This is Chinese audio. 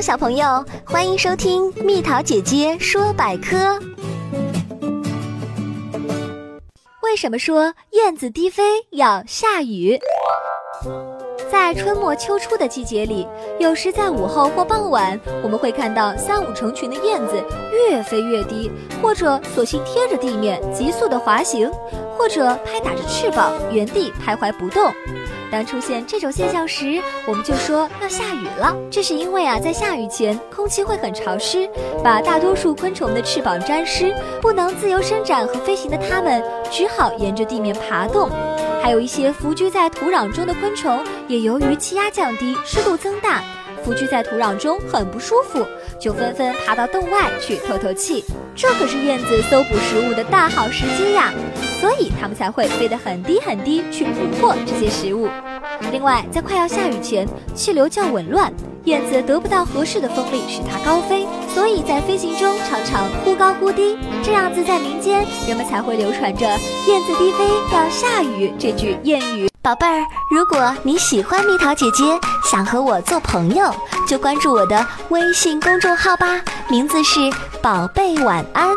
小朋友，欢迎收听蜜桃姐姐说百科。为什么说燕子低飞要下雨？在春末秋初的季节里，有时在午后或傍晚，我们会看到三五成群的燕子越飞越低，或者索性贴着地面急速的滑行，或者拍打着翅膀原地徘徊不动。当出现这种现象时，我们就说要下雨了。这是因为啊，在下雨前，空气会很潮湿，把大多数昆虫的翅膀沾湿，不能自由伸展和飞行的它们，只好沿着地面爬动。还有一些伏居在土壤中的昆虫，也由于气压降低、湿度增大，伏居在土壤中很不舒服，就纷纷爬到洞外去透透气。这可是燕子搜捕食物的大好时机呀！所以它们才会飞得很低很低去捕获这些食物。另外，在快要下雨前，气流较紊乱，燕子得不到合适的风力使它高飞，所以在飞行中常常忽高忽低。这样子，在民间人们才会流传着“燕子低飞要下雨”这句谚语。宝贝儿，如果你喜欢蜜桃姐姐，想和我做朋友，就关注我的微信公众号吧，名字是“宝贝晚安”。